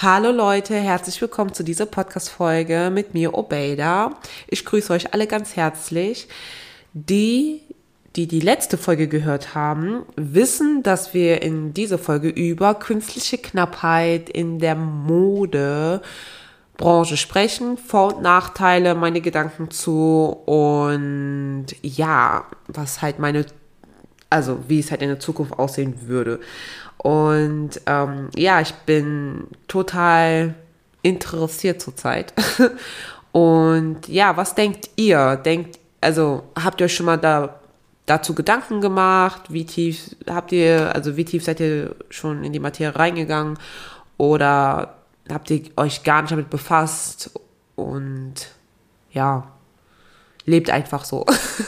Hallo Leute, herzlich willkommen zu dieser Podcast-Folge mit mir, Obeida. Ich grüße euch alle ganz herzlich. Die, die die letzte Folge gehört haben, wissen, dass wir in dieser Folge über künstliche Knappheit in der Modebranche sprechen, Vor- und Nachteile, meine Gedanken zu und ja, was halt meine, also wie es halt in der Zukunft aussehen würde. Und ähm, ja, ich bin total interessiert zurzeit. Und ja, was denkt ihr? Denkt, also habt ihr euch schon mal da dazu Gedanken gemacht? Wie tief habt ihr, also wie tief seid ihr schon in die Materie reingegangen? Oder habt ihr euch gar nicht damit befasst? Und ja, lebt einfach so.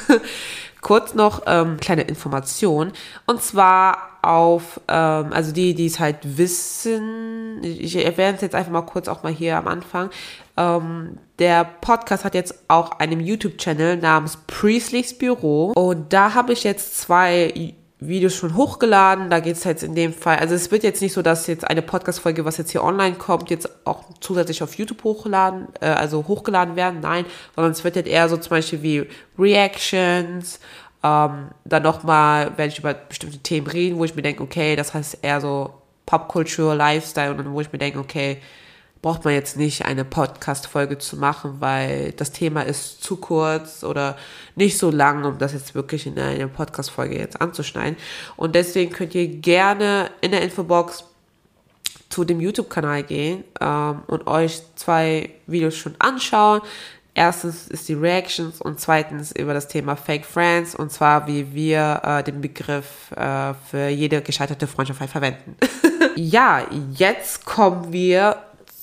Kurz noch ähm, kleine Information. Und zwar auf, ähm, also die, die es halt wissen, ich erwähne es jetzt einfach mal kurz auch mal hier am Anfang. Ähm, der Podcast hat jetzt auch einen YouTube-Channel namens Priestley's Büro. Und da habe ich jetzt zwei Videos schon hochgeladen. Da geht es jetzt in dem Fall, also es wird jetzt nicht so, dass jetzt eine Podcast-Folge, was jetzt hier online kommt, jetzt auch zusätzlich auf YouTube hochladen, äh, also hochgeladen werden. Nein, sondern es wird jetzt eher so zum Beispiel wie Reactions, ähm, dann nochmal werde ich über bestimmte Themen reden, wo ich mir denke, okay, das heißt eher so Popkultur, Lifestyle und dann wo ich mir denke, okay, braucht man jetzt nicht eine Podcast-Folge zu machen, weil das Thema ist zu kurz oder nicht so lang, um das jetzt wirklich in einer Podcast-Folge jetzt anzuschneiden. Und deswegen könnt ihr gerne in der Infobox zu dem YouTube-Kanal gehen ähm, und euch zwei Videos schon anschauen. Erstens ist die Reactions und zweitens über das Thema Fake Friends und zwar wie wir äh, den Begriff äh, für jede gescheiterte Freundschaft halt verwenden. ja, jetzt kommen wir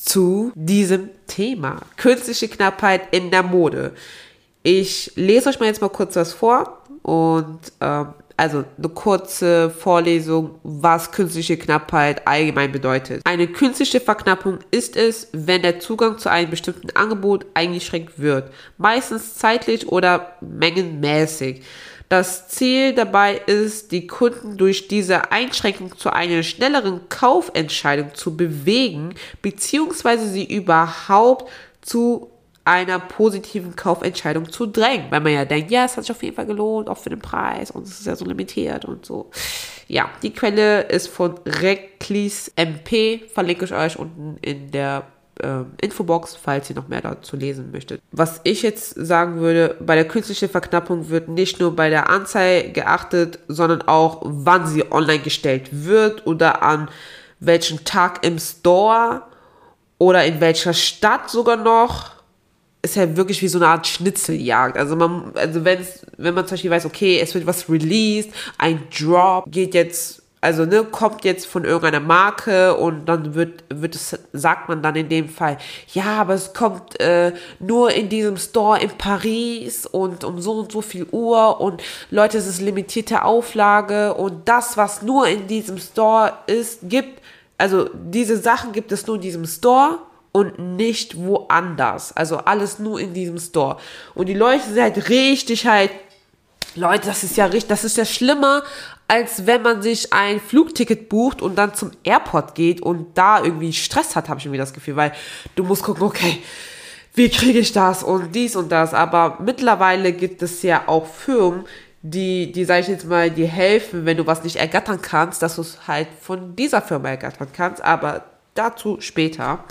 zu diesem Thema. Künstliche Knappheit in der Mode. Ich lese euch mal jetzt mal kurz was vor und ähm, also eine kurze Vorlesung, was künstliche Knappheit allgemein bedeutet. Eine künstliche Verknappung ist es, wenn der Zugang zu einem bestimmten Angebot eingeschränkt wird, meistens zeitlich oder mengenmäßig. Das Ziel dabei ist, die Kunden durch diese Einschränkung zu einer schnelleren Kaufentscheidung zu bewegen, beziehungsweise sie überhaupt zu einer positiven Kaufentscheidung zu drängen, weil man ja denkt, ja, es hat sich auf jeden Fall gelohnt, auch für den Preis und es ist ja so limitiert und so. Ja, die Quelle ist von Reclis MP, verlinke ich euch unten in der äh, Infobox, falls ihr noch mehr dazu lesen möchtet. Was ich jetzt sagen würde, bei der künstlichen Verknappung wird nicht nur bei der Anzahl geachtet, sondern auch, wann sie online gestellt wird oder an welchem Tag im Store oder in welcher Stadt sogar noch ist ja wirklich wie so eine Art Schnitzeljagd. Also man, also wenn man zum Beispiel weiß, okay, es wird was released, ein Drop geht jetzt, also ne, kommt jetzt von irgendeiner Marke und dann wird, wird es, sagt man dann in dem Fall, ja, aber es kommt äh, nur in diesem Store in Paris und um so und so viel Uhr und Leute, es ist limitierte Auflage und das, was nur in diesem Store ist, gibt, also diese Sachen gibt es nur in diesem Store und nicht woanders. Also alles nur in diesem Store. Und die Leute sind halt richtig halt, Leute, das ist ja richtig, das ist ja schlimmer, als wenn man sich ein Flugticket bucht und dann zum Airport geht und da irgendwie Stress hat, habe ich irgendwie das Gefühl, weil du musst gucken, okay, wie kriege ich das und dies und das. Aber mittlerweile gibt es ja auch Firmen, die, die sage ich jetzt mal, die helfen, wenn du was nicht ergattern kannst, dass du es halt von dieser Firma ergattern kannst. Aber dazu später.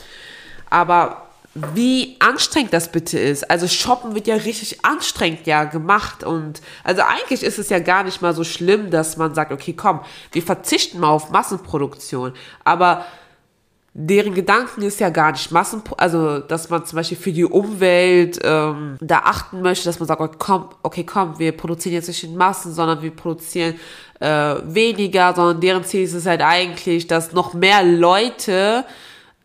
Aber wie anstrengend das bitte ist. Also shoppen wird ja richtig anstrengend ja gemacht und also eigentlich ist es ja gar nicht mal so schlimm, dass man sagt, okay, komm, wir verzichten mal auf Massenproduktion. Aber deren Gedanken ist ja gar nicht Massen, also dass man zum Beispiel für die Umwelt ähm, da achten möchte, dass man sagt, okay, komm, okay, komm, wir produzieren jetzt nicht in Massen, sondern wir produzieren äh, weniger, sondern deren Ziel ist es halt eigentlich, dass noch mehr Leute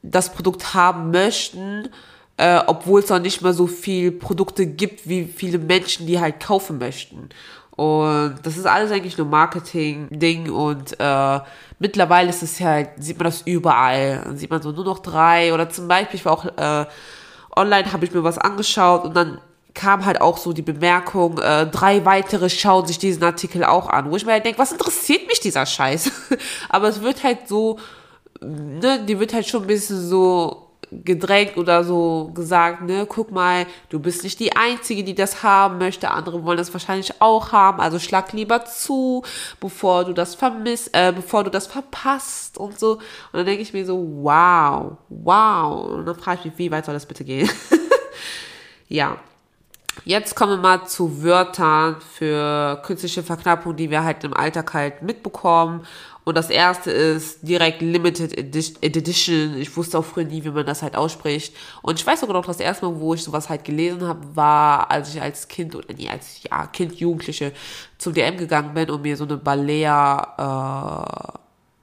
das Produkt haben möchten, äh, obwohl es noch nicht mal so viele Produkte gibt, wie viele Menschen die halt kaufen möchten. Und das ist alles eigentlich nur Marketing-Ding und äh, mittlerweile ist es halt, sieht man das überall. Dann sieht man so nur noch drei oder zum Beispiel, ich war auch äh, online, habe ich mir was angeschaut und dann kam halt auch so die Bemerkung, äh, drei weitere schauen sich diesen Artikel auch an, wo ich mir halt denke, was interessiert mich dieser Scheiß? Aber es wird halt so ne, die wird halt schon ein bisschen so gedrängt oder so gesagt, ne, guck mal, du bist nicht die Einzige, die das haben möchte, andere wollen das wahrscheinlich auch haben, also schlag lieber zu, bevor du das vermisst, äh, bevor du das verpasst und so. Und dann denke ich mir so, wow, wow. Und dann frage ich mich, wie weit soll das bitte gehen? ja. Jetzt kommen wir mal zu Wörtern für künstliche Verknappung, die wir halt im Alltag halt mitbekommen und das erste ist direkt Limited Edition. Ich wusste auch früher nie, wie man das halt ausspricht. Und ich weiß sogar noch, das erste Mal, wo ich sowas halt gelesen habe, war, als ich als Kind oder nee, als ja, Kind, Jugendliche zum DM gegangen bin und mir so eine Balea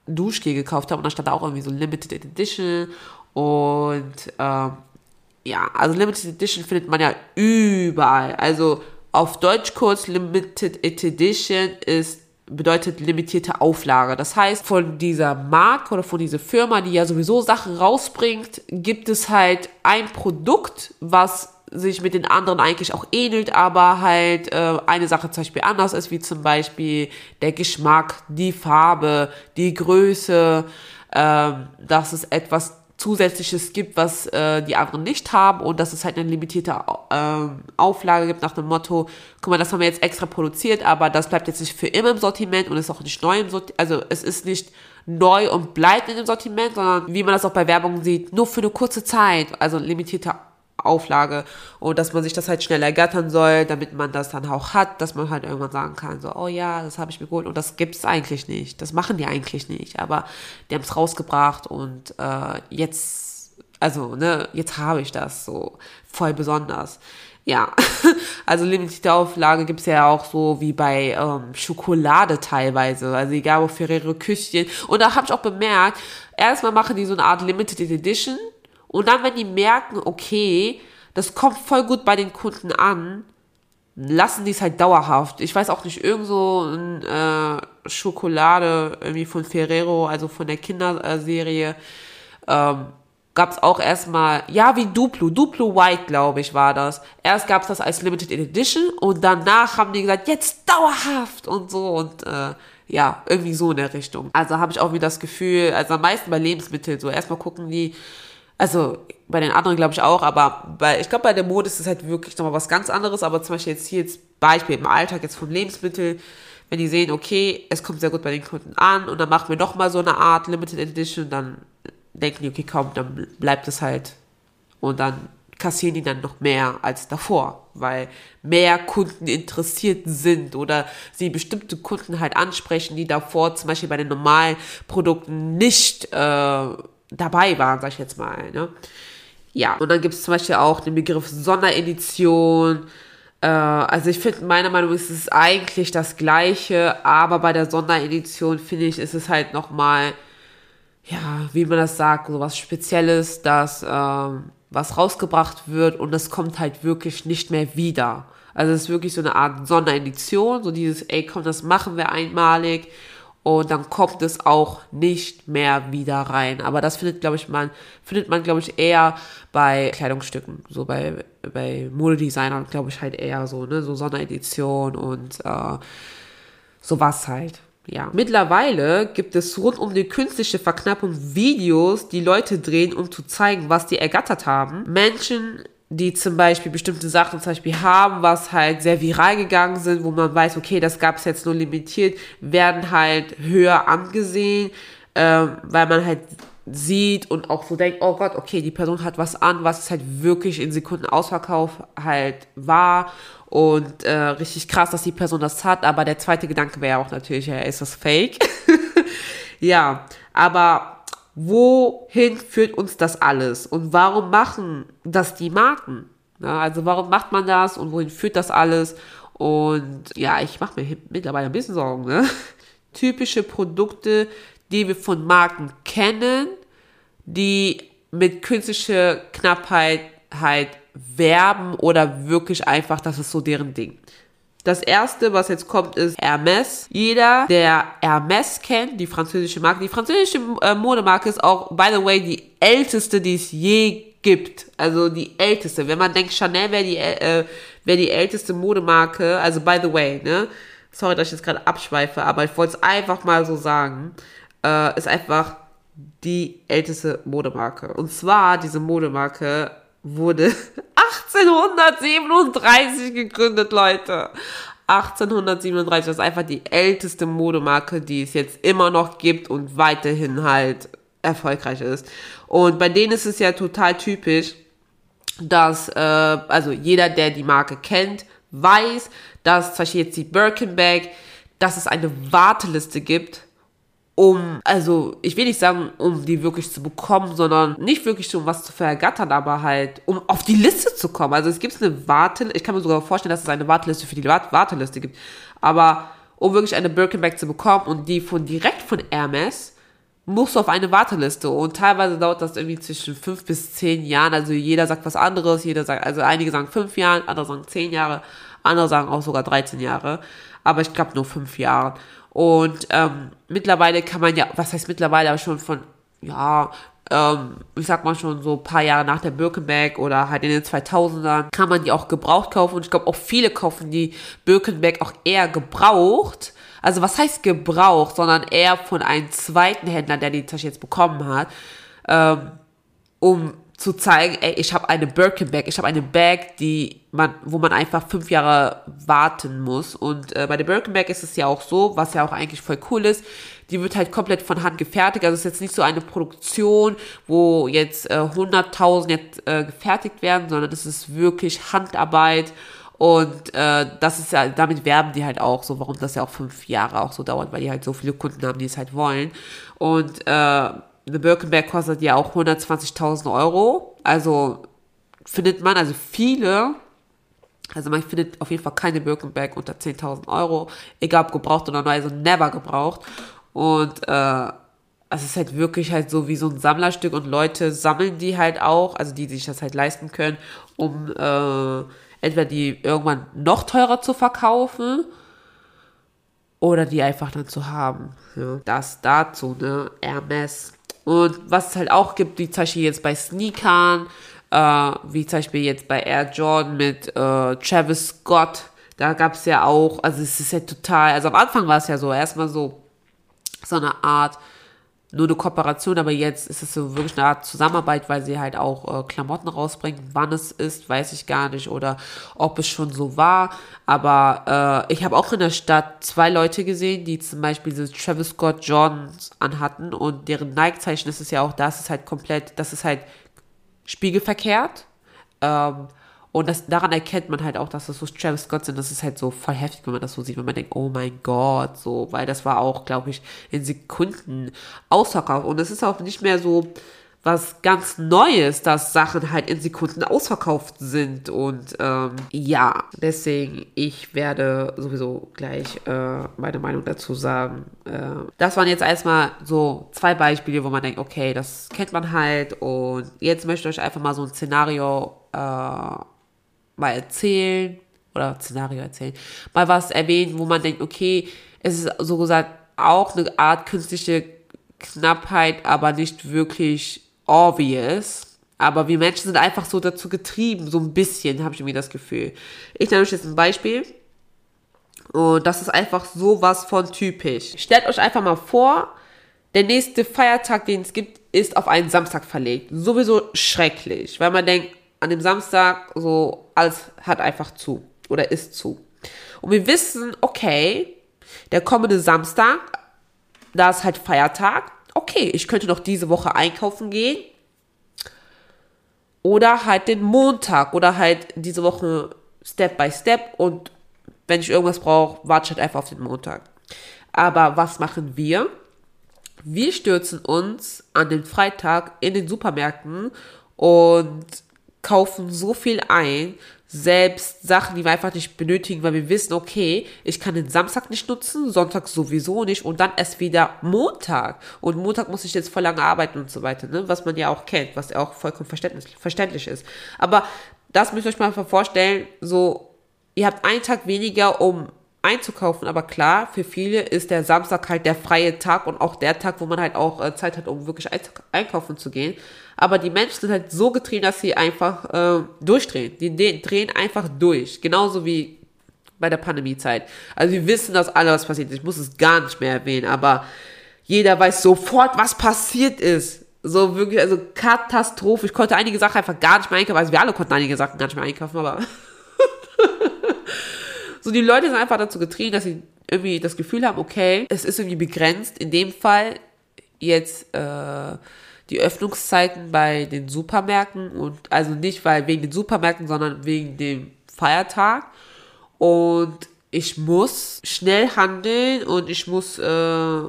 äh, Duschgel gekauft habe. Und da stand auch irgendwie so Limited Edition. Und ähm, ja, also Limited Edition findet man ja überall. Also auf Deutsch kurz Limited Edition ist bedeutet limitierte Auflage. Das heißt, von dieser Marke oder von dieser Firma, die ja sowieso Sachen rausbringt, gibt es halt ein Produkt, was sich mit den anderen eigentlich auch ähnelt, aber halt äh, eine Sache zum Beispiel anders ist, wie zum Beispiel der Geschmack, die Farbe, die Größe, äh, dass es etwas Zusätzliches gibt, was äh, die anderen nicht haben und dass es halt eine limitierte äh, Auflage gibt nach dem Motto, guck mal, das haben wir jetzt extra produziert, aber das bleibt jetzt nicht für immer im Sortiment und ist auch nicht neu im Sortiment, also es ist nicht neu und bleibt in dem Sortiment, sondern wie man das auch bei Werbung sieht, nur für eine kurze Zeit, also limitierte Auflage und dass man sich das halt schnell ergattern soll, damit man das dann auch hat, dass man halt irgendwann sagen kann, so, oh ja, das habe ich mir geholt. Und das gibt's eigentlich nicht, das machen die eigentlich nicht, aber die haben es rausgebracht und äh, jetzt, also, ne, jetzt habe ich das so voll besonders. Ja, also limitierte Auflage gibt's ja auch so wie bei ähm, Schokolade teilweise, also egal wo Ferrero Küsschen. Und da habe ich auch bemerkt, erstmal machen die so eine Art Limited Edition, und dann, wenn die merken, okay, das kommt voll gut bei den Kunden an, lassen die es halt dauerhaft. Ich weiß auch nicht, irgend so ein äh, Schokolade irgendwie von Ferrero, also von der Kinderserie, ähm, gab es auch erstmal, ja, wie Duplo, Duplo White, glaube ich, war das. Erst gab es das als Limited Edition und danach haben die gesagt, jetzt dauerhaft und so und äh, ja, irgendwie so in der Richtung. Also habe ich auch wieder das Gefühl, also am meisten bei Lebensmitteln, so erstmal gucken die, also bei den anderen glaube ich auch, aber bei, ich glaube bei der Mode ist es halt wirklich nochmal was ganz anderes, aber zum Beispiel jetzt hier jetzt Beispiel im Alltag jetzt von Lebensmitteln, wenn die sehen, okay, es kommt sehr gut bei den Kunden an und dann machen wir nochmal so eine Art Limited Edition, dann denken die, okay, komm, dann bleibt es halt. Und dann kassieren die dann noch mehr als davor, weil mehr Kunden interessiert sind oder sie bestimmte Kunden halt ansprechen, die davor zum Beispiel bei den normalen Produkten nicht äh, dabei waren, sag ich jetzt mal. Ne? Ja, und dann gibt es zum Beispiel auch den Begriff Sonderedition. Äh, also ich finde, meiner Meinung nach ist es eigentlich das Gleiche, aber bei der Sonderedition finde ich, ist es halt nochmal, ja, wie man das sagt, so was Spezielles, dass ähm, was rausgebracht wird und es kommt halt wirklich nicht mehr wieder. Also es ist wirklich so eine Art Sonderedition, so dieses, ey, komm, das machen wir einmalig und dann kommt es auch nicht mehr wieder rein. Aber das findet, glaube ich, man, findet man, glaube ich, eher bei Kleidungsstücken, so bei, bei Modedesignern, glaube ich, halt eher so, ne, so Sonderedition und äh, sowas halt. Ja. Mittlerweile gibt es rund um die künstliche Verknappung Videos, die Leute drehen, um zu zeigen, was die ergattert haben. Menschen die zum Beispiel bestimmte Sachen zum Beispiel haben, was halt sehr viral gegangen sind, wo man weiß, okay, das gab es jetzt nur limitiert, werden halt höher angesehen, ähm, weil man halt sieht und auch so denkt, oh Gott, okay, die Person hat was an, was halt wirklich in Sekunden Ausverkauf halt war und äh, richtig krass, dass die Person das hat, aber der zweite Gedanke wäre auch natürlich, ja, ist das fake? ja, aber wohin führt uns das alles und warum machen das die Marken? Ja, also warum macht man das und wohin führt das alles? Und ja, ich mache mir mittlerweile ein bisschen Sorgen. Ne? Typische Produkte, die wir von Marken kennen, die mit künstlicher Knappheit halt werben oder wirklich einfach, das ist so deren Ding. Das erste, was jetzt kommt, ist Hermes. Jeder, der Hermes kennt, die französische Marke, die französische äh, Modemarke ist auch, by the way, die älteste, die es je gibt. Also die älteste. Wenn man denkt, Chanel wäre die, äh, wär die älteste Modemarke, also by the way, ne? Sorry, dass ich jetzt gerade abschweife, aber ich wollte es einfach mal so sagen. Äh, ist einfach die älteste Modemarke. Und zwar, diese Modemarke wurde 1837 gegründet, Leute. 1837, das ist einfach die älteste Modemarke, die es jetzt immer noch gibt und weiterhin halt erfolgreich ist. Und bei denen ist es ja total typisch, dass, äh, also jeder, der die Marke kennt, weiß, dass zum Beispiel jetzt die Birkenbag, dass es eine Warteliste gibt, um, also ich will nicht sagen, um die wirklich zu bekommen, sondern nicht wirklich um was zu vergattern, aber halt, um auf die Liste zu kommen. Also es gibt eine Warteliste, ich kann mir sogar vorstellen, dass es eine Warteliste für die Warteliste gibt, aber um wirklich eine Birkenbag zu bekommen und die von direkt von Hermes, musst du auf eine Warteliste und teilweise dauert das irgendwie zwischen fünf bis zehn Jahren. Also jeder sagt was anderes, jeder sagt, also einige sagen fünf Jahre, andere sagen zehn Jahre, andere sagen auch sogar 13 Jahre. Aber ich glaube nur fünf Jahre. Und ähm, mittlerweile kann man ja, was heißt mittlerweile, aber schon von, ja, ähm, ich sag mal schon so ein paar Jahre nach der Birkenbag oder halt in den 2000ern, kann man die auch gebraucht kaufen. Und ich glaube auch viele kaufen die Birkenbag auch eher gebraucht also was heißt gebraucht, sondern eher von einem zweiten Händler, der die Tasche jetzt bekommen hat, ähm, um zu zeigen, ey, ich habe eine Birkin-Bag, ich habe eine Bag, die man, wo man einfach fünf Jahre warten muss. Und äh, bei der Birkin-Bag ist es ja auch so, was ja auch eigentlich voll cool ist, die wird halt komplett von Hand gefertigt. Also es ist jetzt nicht so eine Produktion, wo jetzt äh, 100.000 jetzt äh, gefertigt werden, sondern es ist wirklich Handarbeit und äh, das ist ja, damit werben die halt auch so, warum das ja auch fünf Jahre auch so dauert, weil die halt so viele Kunden haben, die es halt wollen. Und äh, eine Birkenberg kostet ja auch 120.000 Euro. Also findet man, also viele, also man findet auf jeden Fall keine Birkenberg unter 10.000 Euro, egal ob gebraucht oder neu, also never gebraucht. Und äh, es ist halt wirklich halt so wie so ein Sammlerstück und Leute sammeln die halt auch, also die sich das halt leisten können, um äh, entweder die irgendwann noch teurer zu verkaufen oder die einfach dann zu haben. Ja, das dazu, ne? Hermes. Und was es halt auch gibt, wie zum Beispiel jetzt bei Sneakern, äh, wie zum Beispiel jetzt bei Air Jordan mit äh, Travis Scott, da gab es ja auch, also es ist ja total, also am Anfang war es ja so, erstmal so, so eine Art, nur eine Kooperation, aber jetzt ist es so wirklich eine Art Zusammenarbeit, weil sie halt auch äh, Klamotten rausbringen. Wann es ist, weiß ich gar nicht oder ob es schon so war. Aber äh, ich habe auch in der Stadt zwei Leute gesehen, die zum Beispiel diese Travis Scott Jordans anhatten und deren Nike-Zeichen ist es ja auch, das ist halt komplett, das ist halt spiegelverkehrt. Ähm, und das, daran erkennt man halt auch, dass das so Travis Scott sind. Das ist halt so voll heftig, wenn man das so sieht, wenn man denkt, oh mein Gott, so, weil das war auch, glaube ich, in Sekunden ausverkauft. Und es ist auch nicht mehr so was ganz Neues, dass Sachen halt in Sekunden ausverkauft sind. Und ähm, ja, deswegen, ich werde sowieso gleich äh, meine Meinung dazu sagen. Äh, das waren jetzt erstmal so zwei Beispiele, wo man denkt, okay, das kennt man halt. Und jetzt möchte ich euch einfach mal so ein Szenario äh, mal erzählen oder Szenario erzählen, mal was erwähnen, wo man denkt, okay, es ist so gesagt auch eine Art künstliche Knappheit, aber nicht wirklich obvious. Aber wir Menschen sind einfach so dazu getrieben, so ein bisschen, habe ich irgendwie das Gefühl. Ich nenne euch jetzt ein Beispiel. Und das ist einfach sowas von typisch. Stellt euch einfach mal vor, der nächste Feiertag, den es gibt, ist auf einen Samstag verlegt. Sowieso schrecklich, weil man denkt, an dem Samstag so, alles hat einfach zu oder ist zu. Und wir wissen, okay, der kommende Samstag, da ist halt Feiertag, okay, ich könnte noch diese Woche einkaufen gehen. Oder halt den Montag oder halt diese Woche Step by Step und wenn ich irgendwas brauche, warte ich halt einfach auf den Montag. Aber was machen wir? Wir stürzen uns an den Freitag in den Supermärkten und kaufen so viel ein, selbst Sachen, die wir einfach nicht benötigen, weil wir wissen, okay, ich kann den Samstag nicht nutzen, Sonntag sowieso nicht und dann erst wieder Montag. Und Montag muss ich jetzt voll lange arbeiten und so weiter, ne? was man ja auch kennt, was ja auch vollkommen verständlich ist. Aber das müsst ihr euch mal vorstellen, so, ihr habt einen Tag weniger, um einzukaufen. Aber klar, für viele ist der Samstag halt der freie Tag und auch der Tag, wo man halt auch äh, Zeit hat, um wirklich einkaufen zu gehen. Aber die Menschen sind halt so getrieben, dass sie einfach äh, durchdrehen. Die drehen einfach durch. Genauso wie bei der Pandemiezeit. Also wir wissen, dass alles was passiert ist. Ich muss es gar nicht mehr erwähnen, aber Jeder weiß sofort, was passiert ist. So wirklich, also Katastrophe. Ich konnte einige Sachen einfach gar nicht mehr einkaufen. Also wir alle konnten einige Sachen gar nicht mehr einkaufen, aber so die Leute sind einfach dazu getrieben, dass sie irgendwie das Gefühl haben, okay, es ist irgendwie begrenzt. In dem Fall jetzt äh, die Öffnungszeiten bei den Supermärkten und also nicht weil wegen den Supermärkten, sondern wegen dem Feiertag. Und ich muss schnell handeln und ich muss äh,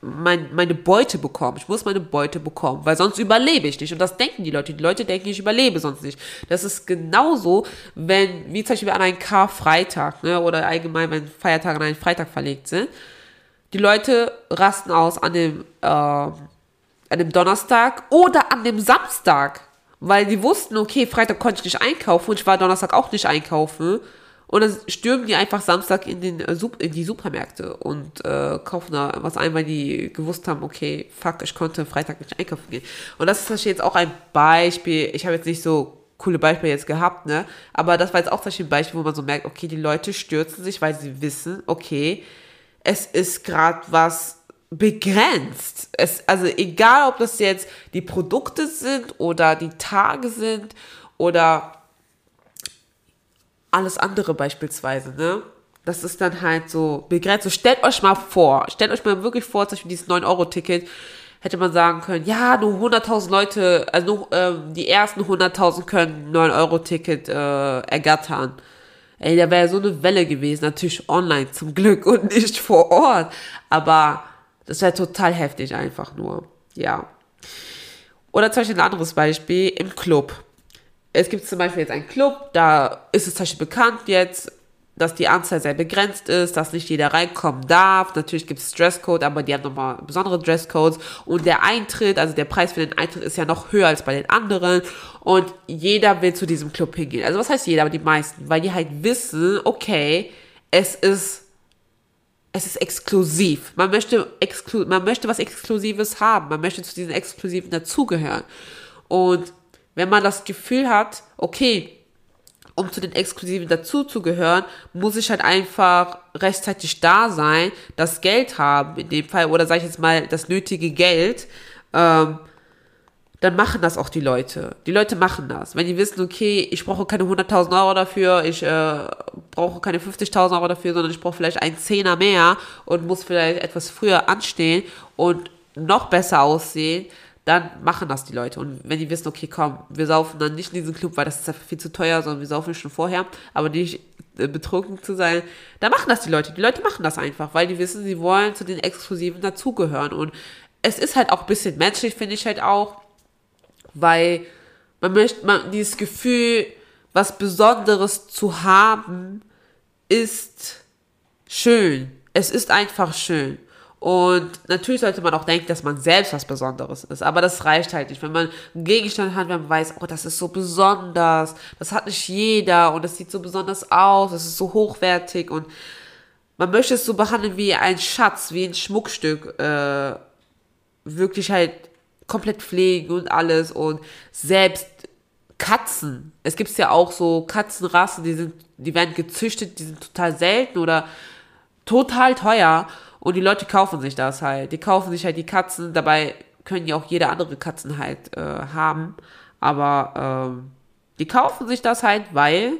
mein, meine Beute bekommen. Ich muss meine Beute bekommen, weil sonst überlebe ich nicht. Und das denken die Leute. Die Leute denken, ich überlebe sonst nicht. Das ist genauso, wenn, wie zum Beispiel an einen Karfreitag, ne, oder allgemein, wenn Feiertage an einen Freitag verlegt sind. Die Leute rasten aus an dem, äh, an dem Donnerstag oder an dem Samstag. Weil die wussten, okay, Freitag konnte ich nicht einkaufen und ich war Donnerstag auch nicht einkaufen. Und dann stürmen die einfach Samstag in, den, äh, in die Supermärkte und äh, kaufen da was ein, weil die gewusst haben, okay, fuck, ich konnte Freitag nicht einkaufen gehen. Und das ist jetzt auch ein Beispiel. Ich habe jetzt nicht so coole Beispiele jetzt gehabt, ne? Aber das war jetzt auch zum ein Beispiel, wo man so merkt, okay, die Leute stürzen sich, weil sie wissen, okay, es ist gerade was begrenzt. Es, also egal, ob das jetzt die Produkte sind oder die Tage sind oder alles andere beispielsweise, ne? Das ist dann halt so begrenzt. So, stellt euch mal vor, stellt euch mal wirklich vor, zum Beispiel dieses 9-Euro-Ticket, hätte man sagen können, ja, nur 100.000 Leute, also nur, ähm, die ersten 100.000 können 9-Euro-Ticket äh, ergattern. Ey, da wäre so eine Welle gewesen, natürlich online zum Glück und nicht vor Ort. Aber das wäre total heftig einfach nur. Ja. Oder zum Beispiel ein anderes Beispiel im Club es gibt zum Beispiel jetzt einen Club, da ist es zum Beispiel bekannt jetzt, dass die Anzahl sehr begrenzt ist, dass nicht jeder reinkommen darf. Natürlich gibt es Dresscode, aber die haben nochmal besondere Dresscodes. Und der Eintritt, also der Preis für den Eintritt ist ja noch höher als bei den anderen. Und jeder will zu diesem Club hingehen. Also was heißt jeder, aber die meisten, weil die halt wissen, okay, es ist es ist exklusiv. Man möchte, exklu man möchte was Exklusives haben. Man möchte zu diesen Exklusiven dazugehören. Und wenn man das Gefühl hat, okay, um zu den Exklusiven dazuzugehören, muss ich halt einfach rechtzeitig da sein, das Geld haben in dem Fall, oder sage ich jetzt mal das nötige Geld, ähm, dann machen das auch die Leute. Die Leute machen das. Wenn die wissen, okay, ich brauche keine 100.000 Euro dafür, ich äh, brauche keine 50.000 Euro dafür, sondern ich brauche vielleicht einen Zehner mehr und muss vielleicht etwas früher anstehen und noch besser aussehen, dann machen das die Leute. Und wenn die wissen, okay, komm, wir saufen dann nicht in diesen Club, weil das ist einfach viel zu teuer, sondern wir saufen schon vorher, aber nicht äh, betrunken zu sein, dann machen das die Leute. Die Leute machen das einfach, weil die wissen, sie wollen zu den Exklusiven dazugehören. Und es ist halt auch ein bisschen menschlich, finde ich halt auch, weil man möchte, man, dieses Gefühl, was Besonderes zu haben, ist schön. Es ist einfach schön. Und natürlich sollte man auch denken, dass man selbst was Besonderes ist. Aber das reicht halt nicht. Wenn man einen Gegenstand hat, wenn man weiß, oh, das ist so besonders, das hat nicht jeder und das sieht so besonders aus, das ist so hochwertig und man möchte es so behandeln wie ein Schatz, wie ein Schmuckstück, äh, wirklich halt komplett pflegen und alles und selbst Katzen. Es gibt ja auch so Katzenrassen, die sind, die werden gezüchtet, die sind total selten oder total teuer. Und die Leute kaufen sich das halt. Die kaufen sich halt die Katzen. Dabei können ja auch jede andere Katzen halt äh, haben. Aber ähm, die kaufen sich das halt, weil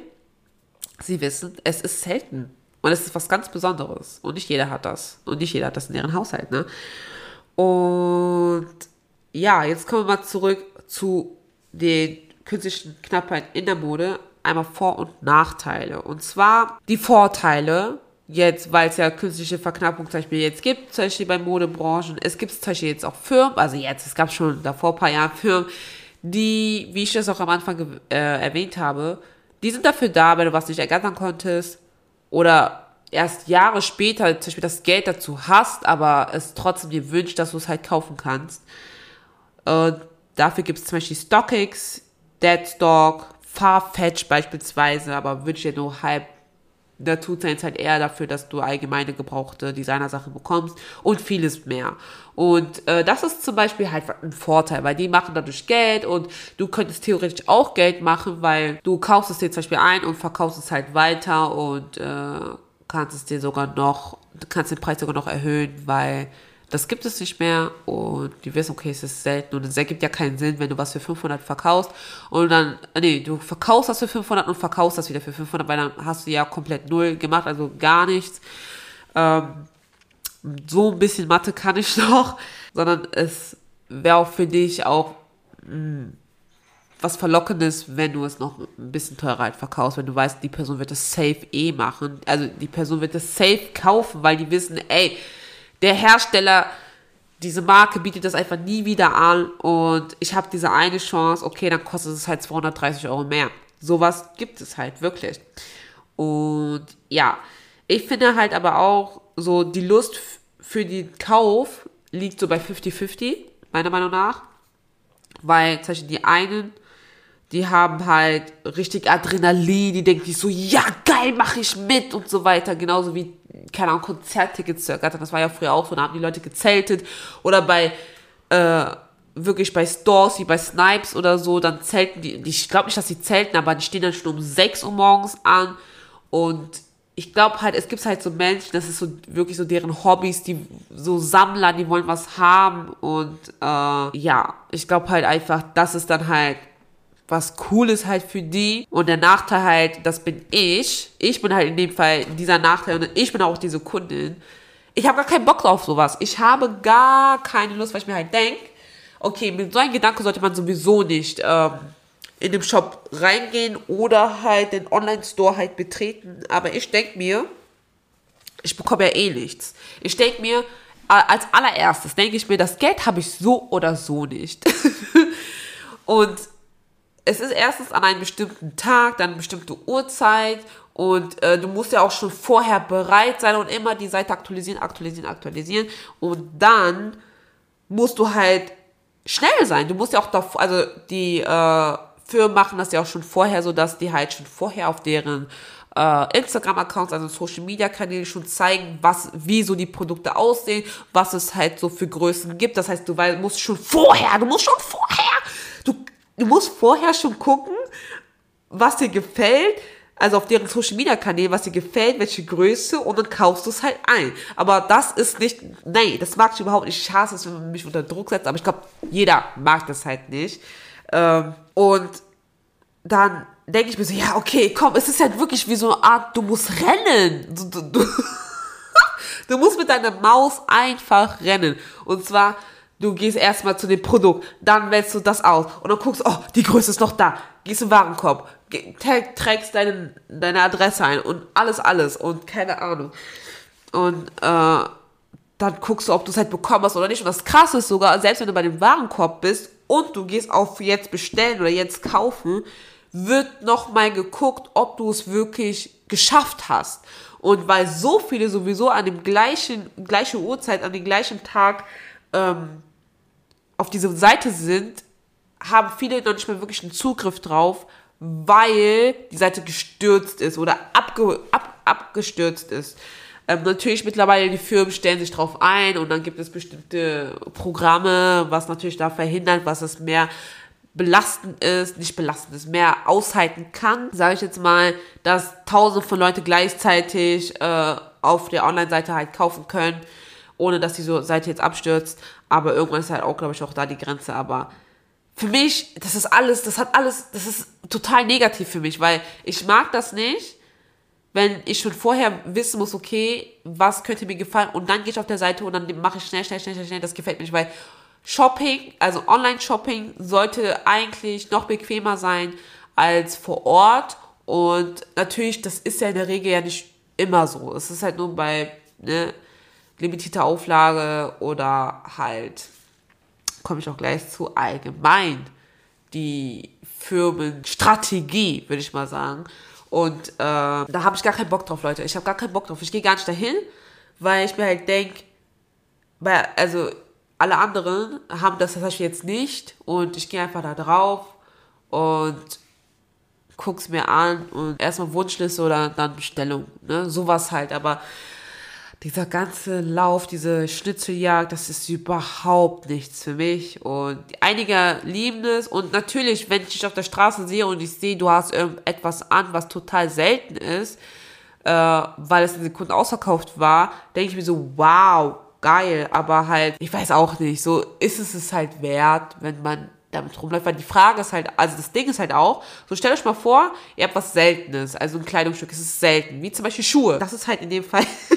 sie wissen, es ist selten. Und es ist was ganz Besonderes. Und nicht jeder hat das. Und nicht jeder hat das in ihrem Haushalt, ne? Und ja, jetzt kommen wir mal zurück zu den künstlichen Knappheit in der Mode. Einmal Vor- und Nachteile. Und zwar die Vorteile jetzt, weil es ja künstliche Verknappung zum Beispiel jetzt gibt, zum Beispiel bei Modebranchen, es gibt zum Beispiel jetzt auch Firmen, also jetzt, es gab schon davor ein paar Jahren Firmen, die, wie ich das auch am Anfang äh, erwähnt habe, die sind dafür da, wenn du was nicht ergattern konntest oder erst Jahre später zum Beispiel das Geld dazu hast, aber es trotzdem dir wünscht, dass du es halt kaufen kannst. Und dafür gibt es zum Beispiel StockX, Deadstock, Farfetch beispielsweise, aber wünsche dir nur halb da tut es halt eher dafür, dass du allgemeine gebrauchte Designersachen bekommst und vieles mehr. Und äh, das ist zum Beispiel halt ein Vorteil, weil die machen dadurch Geld und du könntest theoretisch auch Geld machen, weil du kaufst es dir zum Beispiel ein und verkaufst es halt weiter und äh, kannst es dir sogar noch, kannst den Preis sogar noch erhöhen, weil Das gibt es nicht mehr und die wissen, okay, es ist selten und es ergibt ja keinen Sinn, wenn du was für 500 verkaufst und dann, nee, du verkaufst das für 500 und verkaufst das wieder für 500, weil dann hast du ja komplett null gemacht, also gar nichts. Ähm, so ein bisschen Mathe kann ich noch, sondern es wäre auch für dich auch mh, hm, was Verlockendes, wenn du es noch ein bisschen teurer halt verkaufst, wenn du weißt, die Person wird das safe eh machen. Also die Person wird das safe kaufen, weil die wissen, ey, der Hersteller, diese Marke bietet das einfach nie wieder an und ich habe diese eine Chance, okay, dann kostet es halt 230 Euro mehr. Sowas gibt es halt wirklich. Und ja, ich finde halt aber auch so, die Lust für den Kauf liegt so bei 50-50, meiner Meinung nach. Weil zum Beispiel die einen die haben halt richtig Adrenalin, die denken sich so, ja geil, mache ich mit und so weiter. Genauso wie, keine Ahnung, Konzerttickets zu ergattern. Das war ja früher auch so, da haben die Leute gezeltet. Oder bei, äh, wirklich bei Stores wie bei Snipes oder so, dann zelten die, ich glaube nicht, dass die zelten, aber die stehen dann schon um 6 Uhr morgens an und ich glaube halt, es gibt halt so Menschen, das ist so wirklich so deren Hobbys, die so Sammler, die wollen was haben und äh, ja, ich glaube halt einfach, das ist dann halt was cool ist halt für die. Und der Nachteil halt, das bin ich. Ich bin halt in dem Fall dieser Nachteil und ich bin auch diese Kundin. Ich habe gar keinen Bock auf sowas. Ich habe gar keine Lust, weil ich mir halt denke, okay, mit so einem Gedanke sollte man sowieso nicht ähm, in den Shop reingehen oder halt den Online-Store halt betreten. Aber ich denke mir, ich bekomme ja eh nichts. Ich denke mir, als allererstes denke ich mir, das Geld habe ich so oder so nicht. und es ist erstens an einem bestimmten Tag, dann eine bestimmte Uhrzeit und äh, du musst ja auch schon vorher bereit sein und immer die Seite aktualisieren, aktualisieren, aktualisieren und dann musst du halt schnell sein. Du musst ja auch davor, also die äh, Firmen machen das ja auch schon vorher, so dass die halt schon vorher auf deren äh, Instagram-Accounts, also Social-Media-Kanäle schon zeigen, was, wie so die Produkte aussehen, was es halt so für Größen gibt. Das heißt, du musst schon vorher, du musst schon vorher, du musst vorher schon gucken, was dir gefällt, also auf deren Social Media Kanäle, was dir gefällt, welche Größe und dann kaufst du es halt ein. Aber das ist nicht, nee, das mag ich überhaupt nicht. Ich hasse es, wenn man mich unter Druck setzt, aber ich glaube, jeder mag das halt nicht. Ähm, und dann denke ich mir so, ja, okay, komm, es ist halt wirklich wie so eine Art, du musst rennen. Du, du, du, du musst mit deiner Maus einfach rennen. Und zwar, Du gehst erstmal zu dem Produkt, dann wählst du das aus und dann guckst, oh, die Größe ist noch da. Gehst im Warenkorb, trägst deine, deine Adresse ein und alles, alles und keine Ahnung. Und äh, dann guckst du, ob du es halt bekommen hast oder nicht. Und das Krasse ist sogar, selbst wenn du bei dem Warenkorb bist und du gehst auf jetzt bestellen oder jetzt kaufen, wird nochmal geguckt, ob du es wirklich geschafft hast. Und weil so viele sowieso an dem gleichen, gleiche Uhrzeit, an dem gleichen Tag ähm, auf diese Seite sind, haben viele noch nicht mehr wirklich einen Zugriff drauf, weil die Seite gestürzt ist oder abge, ab, abgestürzt ist. Ähm, natürlich mittlerweile die Firmen stellen sich drauf ein und dann gibt es bestimmte Programme, was natürlich da verhindert, was es mehr belastend ist, nicht belastend ist, mehr aushalten kann, sage ich jetzt mal, dass tausende von Leute gleichzeitig äh, auf der Online-Seite halt kaufen können ohne dass die Seite jetzt abstürzt. Aber irgendwann ist halt auch, glaube ich, auch da die Grenze. Aber für mich, das ist alles, das hat alles, das ist total negativ für mich, weil ich mag das nicht, wenn ich schon vorher wissen muss, okay, was könnte mir gefallen und dann gehe ich auf der Seite und dann mache ich schnell, schnell, schnell, schnell, schnell, das gefällt mir nicht, weil Shopping, also Online-Shopping sollte eigentlich noch bequemer sein als vor Ort und natürlich, das ist ja in der Regel ja nicht immer so. Es ist halt nur bei, ne, limitierte Auflage oder halt, komme ich auch gleich zu, allgemein die Firmenstrategie, würde ich mal sagen. Und äh, da habe ich gar keinen Bock drauf, Leute. Ich habe gar keinen Bock drauf. Ich gehe gar nicht dahin, weil ich mir halt denke, also alle anderen haben das zum jetzt nicht und ich gehe einfach da drauf und guck's mir an und erstmal Wunschliste oder dann Bestellung, ne? Sowas halt, aber dieser ganze Lauf, diese Schnitzeljagd, das ist überhaupt nichts für mich. Und einige lieben es. Und natürlich, wenn ich dich auf der Straße sehe und ich sehe, du hast irgendetwas an, was total selten ist, äh, weil es in Sekunden ausverkauft war, denke ich mir so, wow, geil, aber halt, ich weiß auch nicht, so ist es es halt wert, wenn man damit rumläuft, weil die Frage ist halt, also das Ding ist halt auch, so stellt euch mal vor, ihr habt was Seltenes, also ein Kleidungsstück, es ist selten, wie zum Beispiel Schuhe. Das ist halt in dem Fall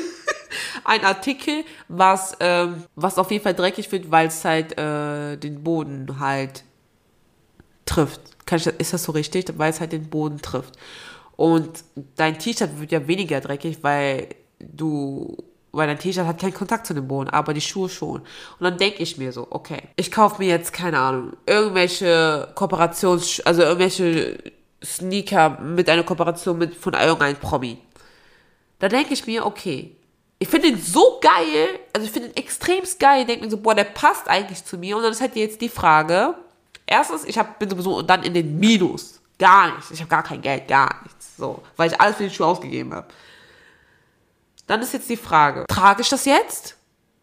ein Artikel, was, ähm, was auf jeden Fall dreckig wird, weil es halt äh, den Boden halt trifft. Ich, ist das so richtig? Weil es halt den Boden trifft. Und dein T-Shirt wird ja weniger dreckig, weil du, weil dein T-Shirt hat keinen Kontakt zu dem Boden, aber die Schuhe schon. Und dann denke ich mir so, okay, ich kaufe mir jetzt, keine Ahnung, irgendwelche Kooperations, also irgendwelche Sneaker mit einer Kooperation mit von irgendeinem Promi. Da denke ich mir, okay, ich finde ihn so geil, also ich finde ihn extremst geil, ich denke mir so, boah, der passt eigentlich zu mir. Und dann ist halt jetzt die Frage, erstens, ich hab, bin sowieso dann in den Minus. Gar nichts. Ich habe gar kein Geld, gar nichts. So, weil ich alles für den Schuh ausgegeben habe. Dann ist jetzt die Frage, trage ich das jetzt?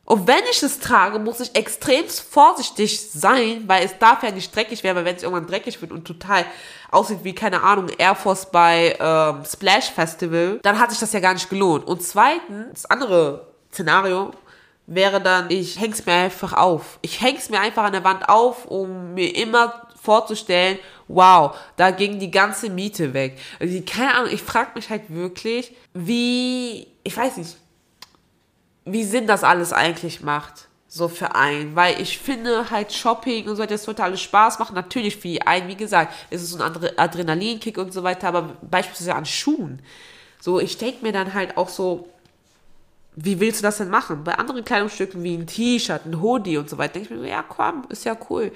Und wenn ich es trage, muss ich extrem vorsichtig sein, weil es darf ja nicht dreckig werden, weil wenn es irgendwann dreckig wird und total aussieht wie, keine Ahnung, Air Force bei ähm, Splash Festival, dann hat sich das ja gar nicht gelohnt. Und zweitens, das andere Szenario wäre dann, ich häng's mir einfach auf. Ich häng's mir einfach an der Wand auf, um mir immer vorzustellen, wow, da ging die ganze Miete weg. Also, keine Ahnung, ich frage mich halt wirklich, wie, ich weiß nicht, wie Sinn das alles eigentlich macht, so für einen. Weil ich finde halt Shopping und so weiter, das sollte alles Spaß machen. Natürlich für einen, wie gesagt, es ist so ein Adrenalinkick und so weiter, aber beispielsweise an Schuhen. So, ich denke mir dann halt auch so, wie willst du das denn machen? Bei anderen Kleidungsstücken wie ein T-Shirt, ein Hoodie und so weiter, denke ich mir so, ja komm, ist ja cool.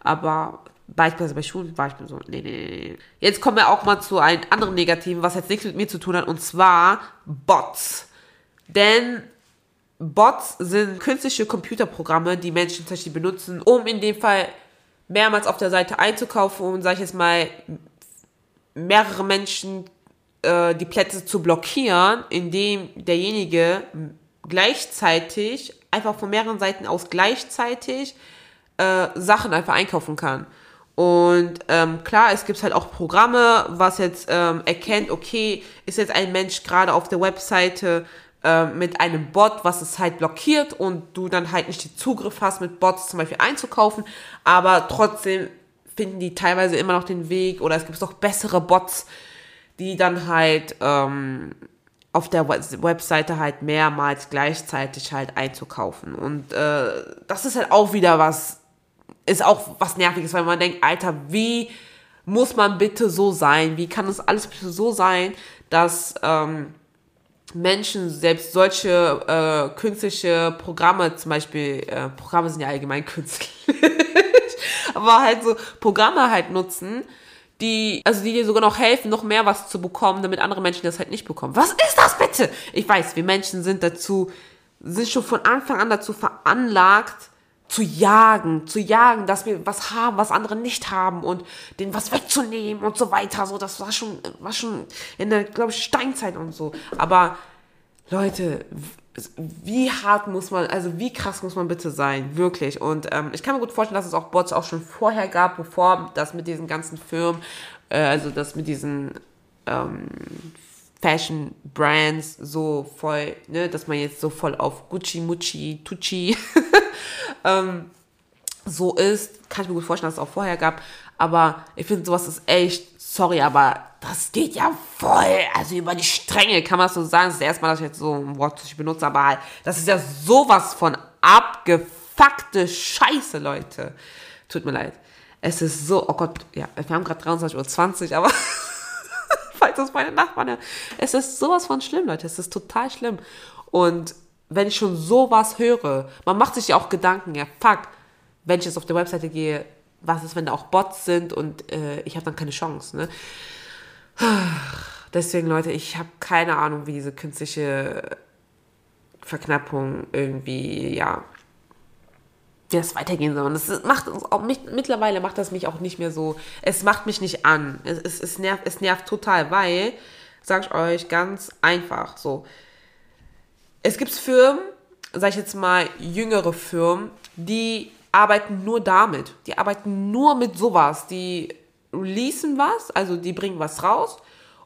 Aber beispielsweise bei Schuhen war ich mir so, nee, nee, nee. Jetzt kommen wir auch mal zu einem anderen Negativen, was jetzt nichts mit mir zu tun hat, und zwar Bots. Denn Bots sind künstliche Computerprogramme, die Menschen tatsächlich benutzen, um in dem Fall mehrmals auf der Seite einzukaufen und, sag ich jetzt mal, mehrere Menschen äh, die Plätze zu blockieren, indem derjenige gleichzeitig, einfach von mehreren Seiten aus gleichzeitig äh, Sachen einfach einkaufen kann. Und ähm, klar, es gibt halt auch Programme, was jetzt ähm, erkennt, okay, ist jetzt ein Mensch gerade auf der Webseite äh, mit einem Bot, was es halt blockiert und du dann halt nicht den Zugriff hast, mit Bots zum Beispiel einzukaufen, aber trotzdem finden die teilweise immer noch den Weg oder es gibt auch bessere Bots, die dann halt ähm, auf der Webseite halt mehrmals gleichzeitig halt einzukaufen. Und äh, das ist halt auch wieder was, ist auch was Nerviges, weil man denkt, Alter, wie muss man bitte so sein? Wie kann das alles bitte so sein, dass ähm, Menschen selbst solche äh, künstliche Programme, zum Beispiel, äh, Programme sind ja allgemein künstlich, aber halt so Programme halt nutzen, die, also die dir sogar noch helfen, noch mehr was zu bekommen, damit andere Menschen das halt nicht bekommen. Was ist das bitte? Ich weiß, wir Menschen sind dazu, sind schon von Anfang an dazu veranlagt, zu jagen, zu jagen, dass wir was haben, was andere nicht haben und denen was wegzunehmen und so weiter. So, das war schon, war schon in der, glaube ich, Steinzeit und so. Aber Leute, wie hart muss man, also wie krass muss man bitte sein, wirklich. Und ähm, ich kann mir gut vorstellen, dass es auch Bots auch schon vorher gab, bevor das mit diesen ganzen Firmen, äh, also das mit diesen ähm, Fashion Brands so voll, ne, dass man jetzt so voll auf Gucci, Mucci, Tucci ähm, so ist, kann ich mir gut vorstellen, dass es auch vorher gab. Aber ich finde, sowas ist echt, sorry, aber das geht ja voll, also über die Stränge, kann man so sagen. Das ist das erste Mal, dass ich jetzt so ein Wort benutze, aber halt, das ist ja sowas von abgefuckte Scheiße, Leute. Tut mir leid. Es ist so, oh Gott, ja, wir haben gerade 23.20 Uhr, aber falls das meine Nachbarn. Es ist sowas von schlimm, Leute. Es ist total schlimm. Und wenn ich schon sowas höre, man macht sich ja auch Gedanken, ja, fuck, wenn ich jetzt auf der Webseite gehe, was ist, wenn da auch Bots sind und äh, ich habe dann keine Chance, ne? Deswegen, Leute, ich habe keine Ahnung, wie diese künstliche Verknappung irgendwie, ja, wie das weitergehen soll. Und das macht uns auch, mich, mittlerweile macht das mich auch nicht mehr so, es macht mich nicht an. Es, es, es, nervt, es nervt total, weil, sag ich euch ganz einfach, so, es gibt Firmen, sag ich jetzt mal, jüngere Firmen, die arbeiten nur damit. Die arbeiten nur mit sowas. Die releasen was, also die bringen was raus.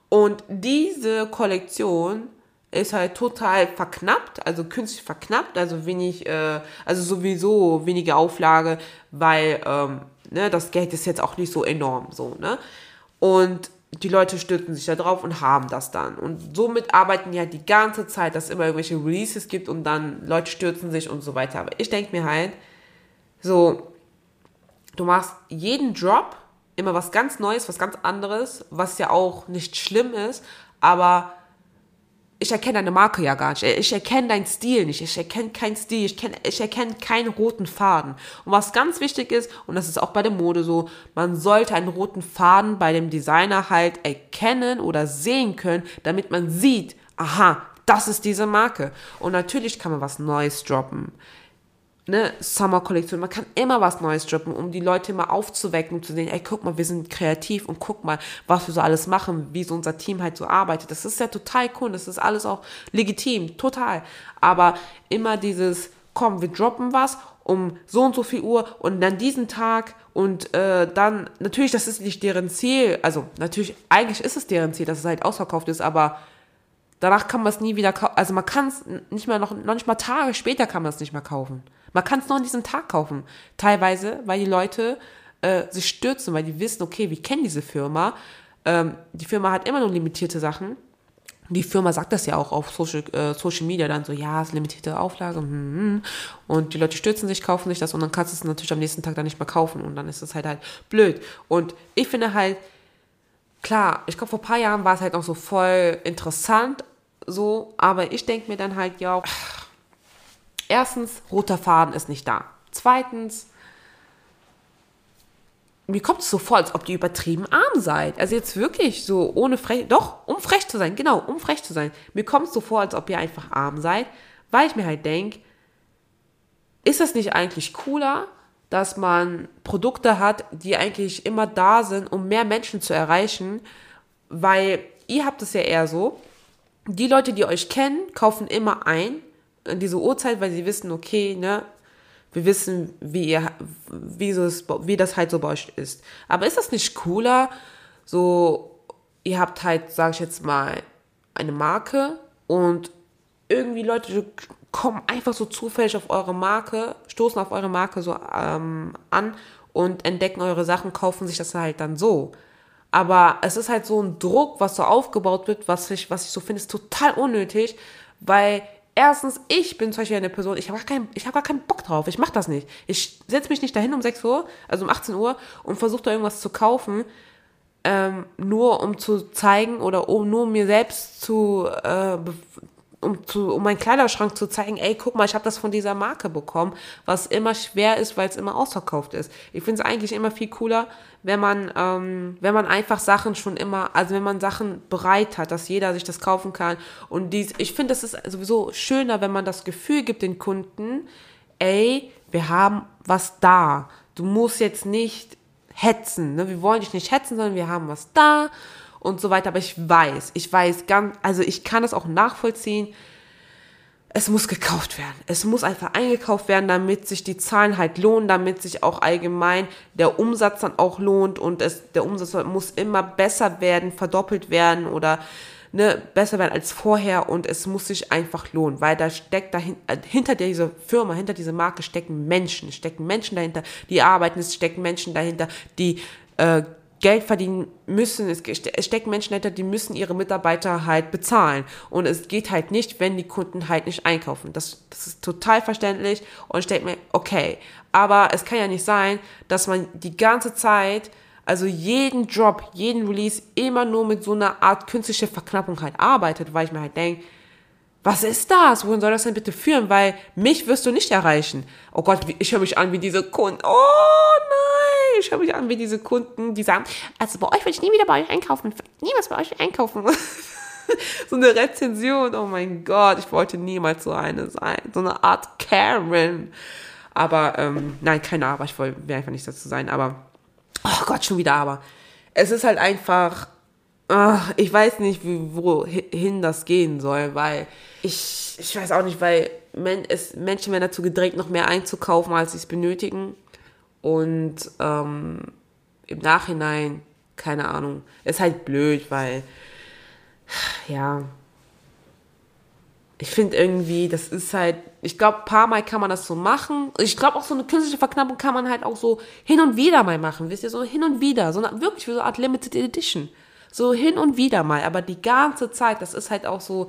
Und diese Kollektion ist halt total verknappt, also künstlich verknappt, also wenig, äh, also sowieso wenige Auflage, weil ähm, ne, das Geld ist jetzt auch nicht so enorm so, ne? Und die Leute stürzen sich da drauf und haben das dann. Und somit arbeiten die halt die ganze Zeit, dass es immer irgendwelche Releases gibt und dann Leute stürzen sich und so weiter. Aber ich denke mir halt, so, du machst jeden Drop immer was ganz Neues, was ganz anderes, was ja auch nicht schlimm ist, aber ich erkenne deine Marke ja gar nicht. Ich erkenne deinen Stil nicht. Ich erkenne keinen Stil. Ich, kenn, ich erkenne keinen roten Faden. Und was ganz wichtig ist, und das ist auch bei der Mode so, man sollte einen roten Faden bei dem Designer halt erkennen oder sehen können, damit man sieht, aha, das ist diese Marke. Und natürlich kann man was Neues droppen ne, Summer-Kollektion. Man kann immer was Neues droppen, um die Leute immer aufzuwecken, um zu sehen, ey, guck mal, wir sind kreativ und guck mal, was wir so alles machen, wie so unser Team halt so arbeitet. Das ist ja total cool, das ist alles auch legitim, total. Aber immer dieses, komm, wir droppen was um so und so viel Uhr und dann diesen Tag und äh, dann, natürlich, das ist nicht deren Ziel, also natürlich, eigentlich ist es deren Ziel, dass es halt ausverkauft ist, aber danach kann man es nie wieder kaufen, also man kann es nicht mal noch, noch nicht mal Tage später kann man es nicht mehr kaufen. Man kann es nur an diesem Tag kaufen. Teilweise, weil die Leute äh, sich stürzen, weil die wissen, okay, wir kennen diese Firma. Ähm, die Firma hat immer nur limitierte Sachen. Die Firma sagt das ja auch auf Social, äh, Social Media dann so, ja, es ist limitierte Auflage. Hm, hm. Und die Leute stürzen sich, kaufen sich das und dann kannst du es natürlich am nächsten Tag dann nicht mehr kaufen und dann ist es halt halt blöd. Und ich finde halt, klar, ich glaube, vor ein paar Jahren war es halt noch so voll interessant, so, aber ich denke mir dann halt, ja, Erstens, roter Faden ist nicht da. Zweitens, mir kommt es so vor, als ob ihr übertrieben arm seid. Also jetzt wirklich so ohne frech, doch, um frech zu sein, genau, um frech zu sein. Mir kommt es so vor, als ob ihr einfach arm seid, weil ich mir halt denke, ist das nicht eigentlich cooler, dass man Produkte hat, die eigentlich immer da sind, um mehr Menschen zu erreichen, weil ihr habt es ja eher so, die Leute, die euch kennen, kaufen immer ein, an diese Uhrzeit, weil sie wissen, okay, ne, wir wissen, wie ihr, wie, so es, wie das halt so bei euch ist. Aber ist das nicht cooler, so, ihr habt halt, sag ich jetzt mal, eine Marke und irgendwie Leute kommen einfach so zufällig auf eure Marke, stoßen auf eure Marke so ähm, an und entdecken eure Sachen, kaufen sich das halt dann so. Aber es ist halt so ein Druck, was so aufgebaut wird, was ich, was ich so finde, ist total unnötig, weil Erstens, ich bin zum Beispiel eine Person, ich habe gar, hab gar keinen Bock drauf. Ich mache das nicht. Ich setze mich nicht dahin um 6 Uhr, also um 18 Uhr und versuche da irgendwas zu kaufen, ähm, nur um zu zeigen oder um nur mir selbst zu, äh, um, zu, um meinen Kleiderschrank zu zeigen, ey, guck mal, ich habe das von dieser Marke bekommen, was immer schwer ist, weil es immer ausverkauft ist. Ich finde es eigentlich immer viel cooler, wenn man, ähm, wenn man einfach Sachen schon immer, also wenn man Sachen bereit hat, dass jeder sich das kaufen kann. Und dies, ich finde, es ist sowieso schöner, wenn man das Gefühl gibt den Kunden, ey, wir haben was da. Du musst jetzt nicht hetzen. Ne? Wir wollen dich nicht hetzen, sondern wir haben was da und so weiter. Aber ich weiß, ich weiß ganz, also ich kann es auch nachvollziehen, es muss gekauft werden. Es muss einfach eingekauft werden, damit sich die Zahlen halt lohnen, damit sich auch allgemein der Umsatz dann auch lohnt und es, der Umsatz muss immer besser werden, verdoppelt werden oder ne, besser werden als vorher und es muss sich einfach lohnen, weil da steckt dahin, äh, hinter dieser Firma, hinter dieser Marke stecken Menschen, stecken Menschen dahinter, die arbeiten, es stecken Menschen dahinter, die äh, Geld verdienen müssen. Es stecken Menschen dahinter, die müssen ihre Mitarbeiter halt bezahlen. Und es geht halt nicht, wenn die Kunden halt nicht einkaufen. Das, das ist total verständlich und ich denke mir, okay. Aber es kann ja nicht sein, dass man die ganze Zeit, also jeden Job, jeden Release immer nur mit so einer Art künstlicher Verknappung halt arbeitet, weil ich mir halt denke, was ist das? Wohin soll das denn bitte führen? Weil mich wirst du nicht erreichen. Oh Gott, ich höre mich an wie diese Kunden. Oh nein! ich höre mich an wie diese Kunden, die sagen, also bei euch will ich nie wieder bei euch einkaufen, niemals bei euch einkaufen. so eine Rezension, oh mein Gott, ich wollte niemals so eine sein. So eine Art Karen. Aber, ähm, nein, keine Aber, ich will einfach nicht dazu sein, aber, oh Gott, schon wieder Aber. Es ist halt einfach, ach, ich weiß nicht, wohin das gehen soll, weil ich, ich weiß auch nicht, weil es, Menschen werden dazu gedrängt, noch mehr einzukaufen, als sie es benötigen. Und ähm, im Nachhinein, keine Ahnung, ist halt blöd, weil, ja, ich finde irgendwie, das ist halt, ich glaube, ein paar Mal kann man das so machen. Ich glaube auch so eine künstliche Verknappung kann man halt auch so hin und wieder mal machen, wisst ihr, so hin und wieder, so eine, wirklich wie so eine Art Limited Edition. So hin und wieder mal, aber die ganze Zeit, das ist halt auch so,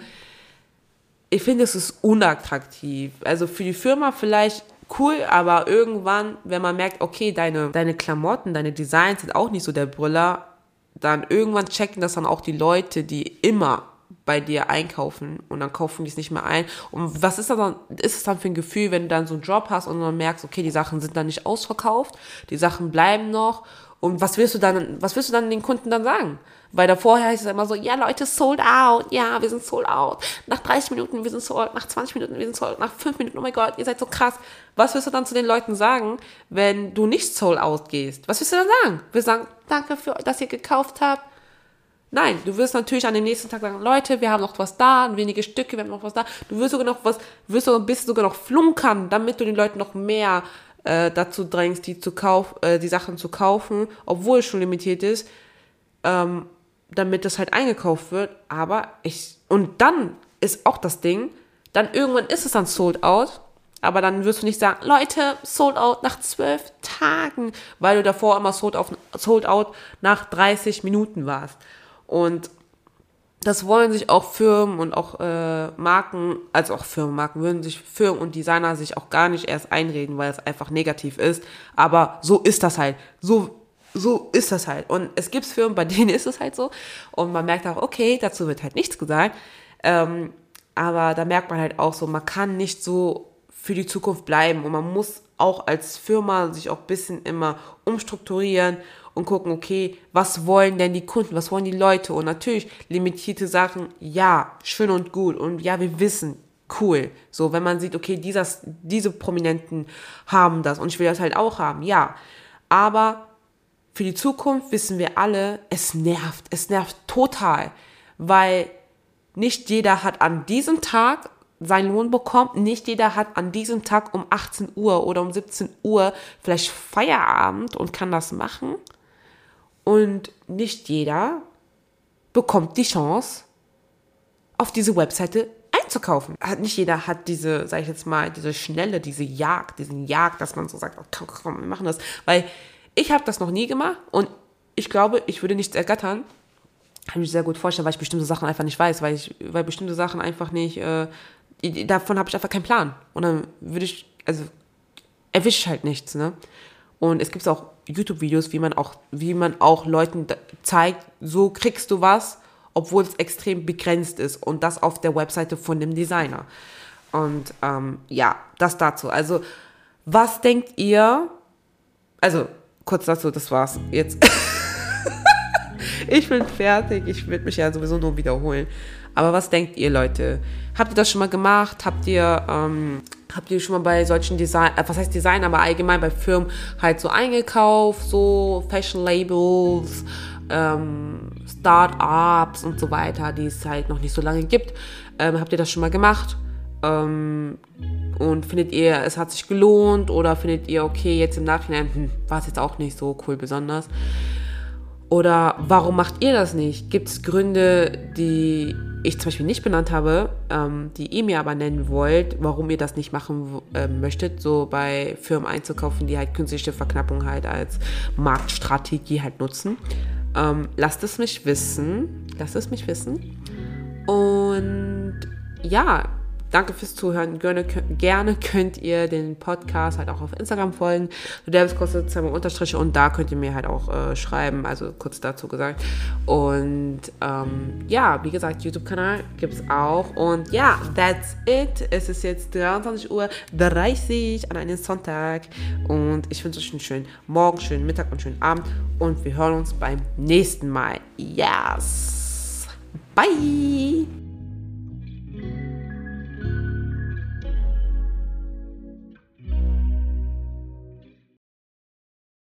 ich finde, es ist unattraktiv. Also für die Firma vielleicht cool, aber irgendwann, wenn man merkt, okay, deine, deine Klamotten, deine Designs sind auch nicht so der Brüller, dann irgendwann checken das dann auch die Leute, die immer bei dir einkaufen und dann kaufen die es nicht mehr ein. Und was ist das dann, ist es dann für ein Gefühl, wenn du dann so einen Job hast und dann merkst, okay, die Sachen sind dann nicht ausverkauft, die Sachen bleiben noch und was willst du dann, was willst du dann den Kunden dann sagen? Weil davor heißt es immer so, ja Leute, sold out, ja, wir sind sold out. Nach 30 Minuten, wir sind sold out, nach 20 Minuten, wir sind sold out, nach 5 Minuten, oh mein Gott, ihr seid so krass. Was wirst du dann zu den Leuten sagen, wenn du nicht sold out gehst? Was wirst du dann sagen? Wir sagen, danke für, dass ihr gekauft habt. Nein, du wirst natürlich an dem nächsten Tag sagen, Leute, wir haben noch was da, wenige Stücke, wir haben noch was da. Du wirst sogar noch was, wirst sogar ein bisschen sogar noch flunkern, damit du den Leuten noch mehr äh, dazu drängst, die, zu kauf, äh, die Sachen zu kaufen, obwohl es schon limitiert ist, ähm, damit das halt eingekauft wird. Aber ich, und dann ist auch das Ding, dann irgendwann ist es dann sold out, aber dann wirst du nicht sagen, Leute, sold out nach zwölf Tagen, weil du davor immer sold, auf, sold out nach 30 Minuten warst. Und das wollen sich auch Firmen und auch äh, Marken, also auch Firmenmarken, würden sich Firmen und Designer sich auch gar nicht erst einreden, weil es einfach negativ ist. Aber so ist das halt. So, so ist das halt. Und es gibt Firmen, bei denen ist es halt so. Und man merkt auch, okay, dazu wird halt nichts gesagt. Ähm, aber da merkt man halt auch so, man kann nicht so für die Zukunft bleiben und man muss auch als Firma sich auch ein bisschen immer umstrukturieren und gucken, okay, was wollen denn die Kunden, was wollen die Leute? Und natürlich limitierte Sachen, ja, schön und gut. Und ja, wir wissen, cool. So, wenn man sieht, okay, dieses, diese Prominenten haben das und ich will das halt auch haben, ja. Aber für die Zukunft wissen wir alle, es nervt, es nervt total, weil nicht jeder hat an diesem Tag seinen Lohn bekommt. Nicht jeder hat an diesem Tag um 18 Uhr oder um 17 Uhr vielleicht Feierabend und kann das machen. Und nicht jeder bekommt die Chance, auf diese Webseite einzukaufen. Nicht jeder hat diese, sag ich jetzt mal, diese Schnelle, diese Jagd, diesen Jagd, dass man so sagt, oh, komm, komm, wir machen das. Weil ich habe das noch nie gemacht und ich glaube, ich würde nichts ergattern. Kann ich mir sehr gut vorstellen, weil ich bestimmte Sachen einfach nicht weiß, weil ich, weil bestimmte Sachen einfach nicht, äh, davon habe ich einfach keinen Plan. Und dann würde ich, also erwische ich halt nichts, ne? Und es gibt auch YouTube-Videos, wie man auch, wie man auch Leuten zeigt, so kriegst du was, obwohl es extrem begrenzt ist und das auf der Webseite von dem Designer. Und ähm, ja, das dazu. Also, was denkt ihr? Also, kurz dazu, das war's. Jetzt. ich bin fertig. Ich will mich ja sowieso nur wiederholen. Aber was denkt ihr, Leute? Habt ihr das schon mal gemacht? Habt ihr, ähm, habt ihr schon mal bei solchen Design, äh, was heißt Design, aber allgemein bei Firmen halt so eingekauft, so Fashion Labels, ähm, Start-ups und so weiter, die es halt noch nicht so lange gibt. Ähm, habt ihr das schon mal gemacht? Ähm, und findet ihr, es hat sich gelohnt oder findet ihr, okay, jetzt im Nachhinein hm, war es jetzt auch nicht so cool besonders? Oder warum macht ihr das nicht? Gibt es Gründe, die ich zum Beispiel nicht benannt habe, ähm, die ihr mir aber nennen wollt, warum ihr das nicht machen äh, möchtet, so bei Firmen einzukaufen, die halt künstliche Verknappung halt als Marktstrategie halt nutzen? Ähm, lasst es mich wissen. Lasst es mich wissen. Und ja, Danke fürs Zuhören. Gerne, gerne könnt ihr den Podcast halt auch auf Instagram folgen. Davis kostet zweimal Unterstriche und da könnt ihr mir halt auch äh, schreiben, also kurz dazu gesagt. Und ähm, ja, wie gesagt, YouTube-Kanal gibt es auch. Und ja, that's it. Es ist jetzt 23 Uhr 30 an einem Sonntag. Und ich wünsche euch einen schönen Morgen, schönen Mittag und schönen Abend. Und wir hören uns beim nächsten Mal. Yes! Bye!